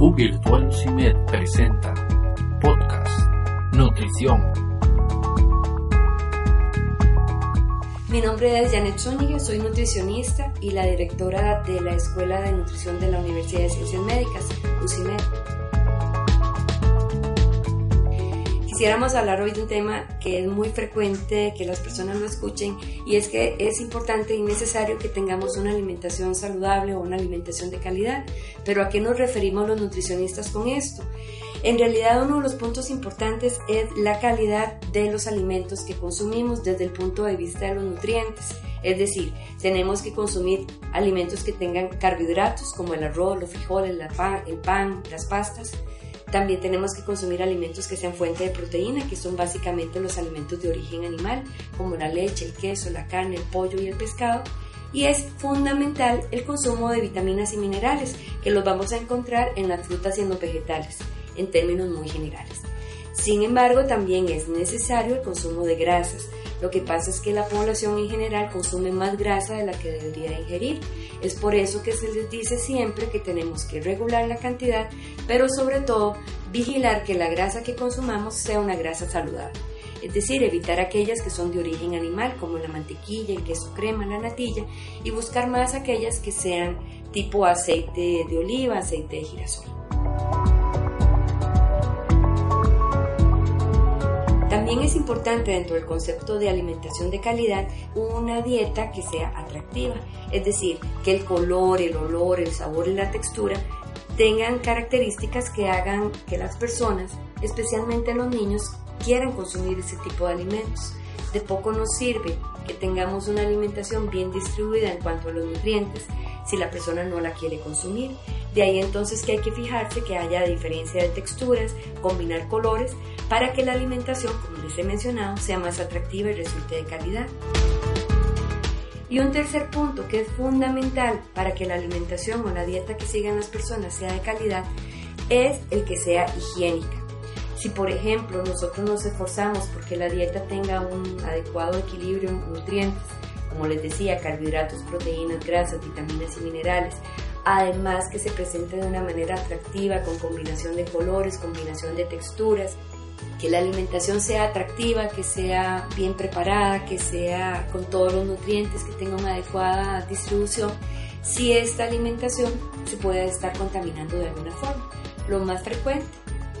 U Virtual CIMED presenta Podcast Nutrición. Mi nombre es Janet Zúñiga, soy nutricionista y la directora de la Escuela de Nutrición de la Universidad de Ciencias Médicas, UCIMED. Quisiéramos hablar hoy de un tema que es muy frecuente que las personas lo escuchen y es que es importante y necesario que tengamos una alimentación saludable o una alimentación de calidad. Pero ¿a qué nos referimos los nutricionistas con esto? En realidad uno de los puntos importantes es la calidad de los alimentos que consumimos desde el punto de vista de los nutrientes. Es decir, tenemos que consumir alimentos que tengan carbohidratos como el arroz, los frijoles, el pan, las pastas también tenemos que consumir alimentos que sean fuente de proteína, que son básicamente los alimentos de origen animal, como la leche, el queso, la carne, el pollo y el pescado. Y es fundamental el consumo de vitaminas y minerales, que los vamos a encontrar en las frutas y en los vegetales, en términos muy generales. Sin embargo, también es necesario el consumo de grasas, lo que pasa es que la población en general consume más grasa de la que debería ingerir. Es por eso que se les dice siempre que tenemos que regular la cantidad, pero sobre todo vigilar que la grasa que consumamos sea una grasa saludable. Es decir, evitar aquellas que son de origen animal, como la mantequilla, el queso crema, la natilla, y buscar más aquellas que sean tipo aceite de oliva, aceite de girasol. También es importante dentro del concepto de alimentación de calidad una dieta que sea atractiva, es decir, que el color, el olor, el sabor y la textura tengan características que hagan que las personas, especialmente los niños, quieran consumir ese tipo de alimentos. De poco nos sirve que tengamos una alimentación bien distribuida en cuanto a los nutrientes si la persona no la quiere consumir. De ahí entonces que hay que fijarse que haya diferencia de texturas, combinar colores, para que la alimentación, como les he mencionado, sea más atractiva y resulte de calidad. Y un tercer punto que es fundamental para que la alimentación o la dieta que sigan las personas sea de calidad es el que sea higiénica. Si por ejemplo nosotros nos esforzamos porque la dieta tenga un adecuado equilibrio en nutrientes, como les decía, carbohidratos, proteínas, grasas, vitaminas y minerales, además que se presente de una manera atractiva con combinación de colores, combinación de texturas, que la alimentación sea atractiva, que sea bien preparada, que sea con todos los nutrientes, que tenga una adecuada distribución, si esta alimentación se puede estar contaminando de alguna forma. Lo más frecuente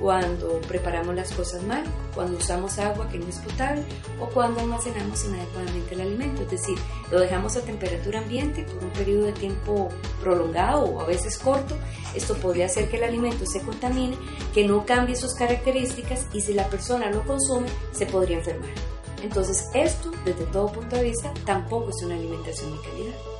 cuando preparamos las cosas mal, cuando usamos agua que no es potable o cuando almacenamos inadecuadamente el alimento, es decir, lo dejamos a temperatura ambiente por un periodo de tiempo prolongado o a veces corto, esto podría hacer que el alimento se contamine, que no cambie sus características y si la persona lo consume se podría enfermar. Entonces esto, desde todo punto de vista, tampoco es una alimentación de calidad.